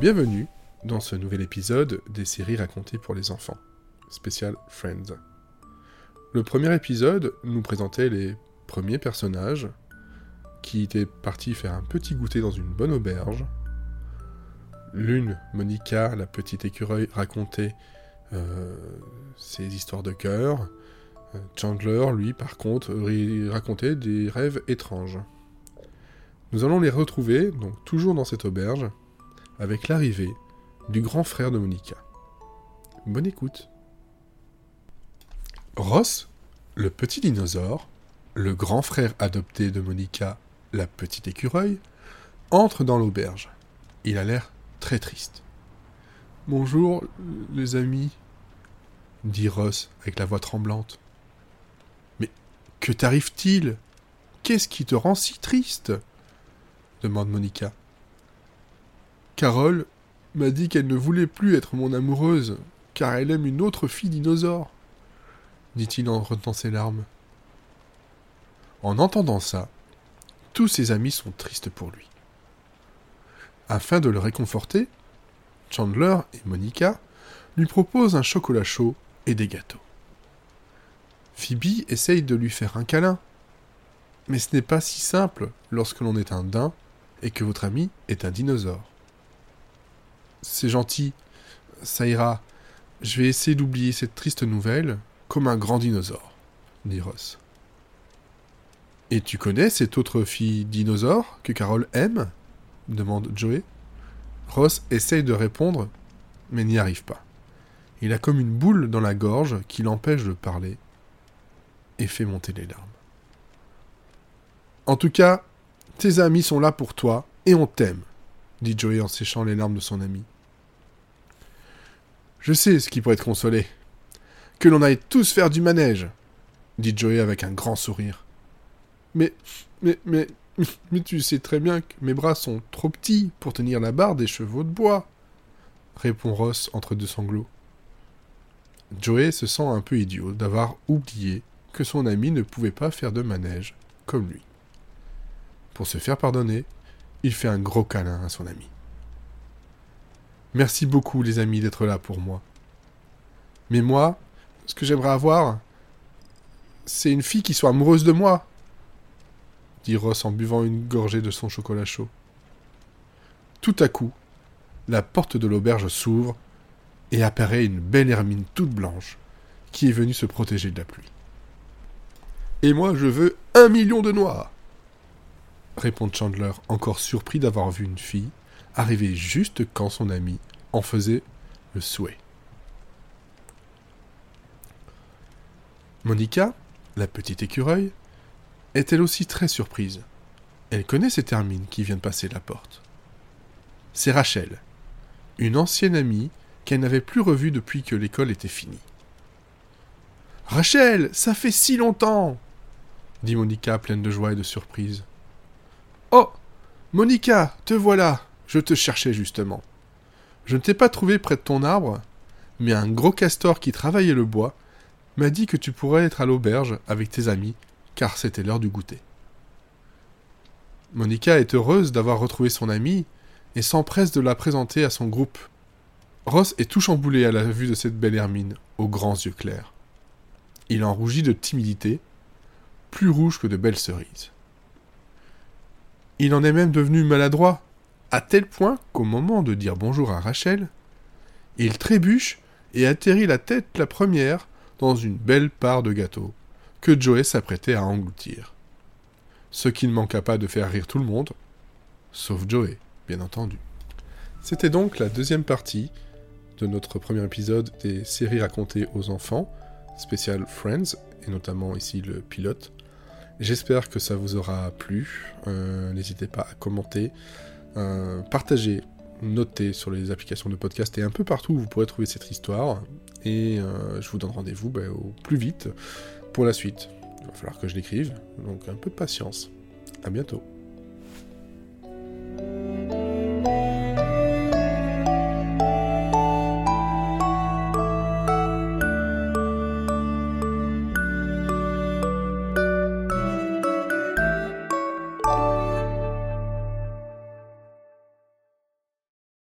Bienvenue dans ce nouvel épisode des séries racontées pour les enfants, spécial Friends. Le premier épisode nous présentait les premiers personnages qui étaient partis faire un petit goûter dans une bonne auberge. L'une, Monica, la petite écureuil, racontait euh, ses histoires de cœur. Euh, Chandler, lui, par contre, racontait des rêves étranges. Nous allons les retrouver, donc toujours dans cette auberge, avec l'arrivée du grand frère de Monica. Bonne écoute. Ross, le petit dinosaure, le grand frère adopté de Monica, la petite écureuil, entre dans l'auberge. Il a l'air très triste. Bonjour, les amis, dit Ross avec la voix tremblante. Mais que t'arrive-t-il? Qu'est-ce qui te rend si triste? demande Monica. Carole m'a dit qu'elle ne voulait plus être mon amoureuse, car elle aime une autre fille dinosaure, dit-il en retenant ses larmes. En entendant ça, tous ses amis sont tristes pour lui. Afin de le réconforter, Chandler et Monica lui proposent un chocolat chaud et des gâteaux. Phoebe essaye de lui faire un câlin, mais ce n'est pas si simple lorsque l'on est un daim et que votre ami est un dinosaure. C'est gentil, ça ira. Je vais essayer d'oublier cette triste nouvelle comme un grand dinosaure, dit Ross. Et tu connais cette autre fille dinosaure que Carole aime? demande Joey. Ross essaye de répondre, mais n'y arrive pas. Il a comme une boule dans la gorge qui l'empêche de parler et fait monter les larmes. En tout cas, tes amis sont là pour toi et on t'aime, dit Joey en séchant les larmes de son ami. Je sais ce qui pourrait te consoler. Que l'on aille tous faire du manège, dit Joey avec un grand sourire. Mais, mais, mais, mais tu sais très bien que mes bras sont trop petits pour tenir la barre des chevaux de bois, répond Ross entre deux sanglots. Joey se sent un peu idiot d'avoir oublié que son ami ne pouvait pas faire de manège comme lui. Pour se faire pardonner, il fait un gros câlin à son ami. Merci beaucoup les amis d'être là pour moi. Mais moi, ce que j'aimerais avoir, c'est une fille qui soit amoureuse de moi, dit Ross en buvant une gorgée de son chocolat chaud. Tout à coup, la porte de l'auberge s'ouvre et apparaît une belle hermine toute blanche qui est venue se protéger de la pluie. Et moi, je veux un million de noix répond Chandler, encore surpris d'avoir vu une fille arriver juste quand son ami en faisait le souhait. Monica, la petite écureuil, est elle aussi très surprise. Elle connaît cette Hermine qui vient de passer la porte. C'est Rachel, une ancienne amie qu'elle n'avait plus revue depuis que l'école était finie. Rachel, ça fait si longtemps dit Monica pleine de joie et de surprise. Oh Monica, te voilà Je te cherchais justement. Je ne t'ai pas trouvé près de ton arbre, mais un gros castor qui travaillait le bois m'a dit que tu pourrais être à l'auberge avec tes amis, car c'était l'heure du goûter. Monica est heureuse d'avoir retrouvé son amie et s'empresse de la présenter à son groupe. Ross est tout chamboulé à la vue de cette belle Hermine, aux grands yeux clairs. Il en rougit de timidité, plus rouge que de belles cerises. Il en est même devenu maladroit, à tel point qu'au moment de dire bonjour à Rachel, il trébuche et atterrit la tête la première dans une belle part de gâteau que Joey s'apprêtait à engloutir. Ce qui ne manqua pas de faire rire tout le monde, sauf Joey, bien entendu. C'était donc la deuxième partie de notre premier épisode des séries racontées aux enfants, spécial Friends, et notamment ici le pilote. J'espère que ça vous aura plu. Euh, n'hésitez pas à commenter, euh, partager, noter sur les applications de podcast et un peu partout où vous pourrez trouver cette histoire. Et euh, je vous donne rendez-vous bah, au plus vite pour la suite. Il va falloir que je l'écrive, donc un peu de patience. À bientôt.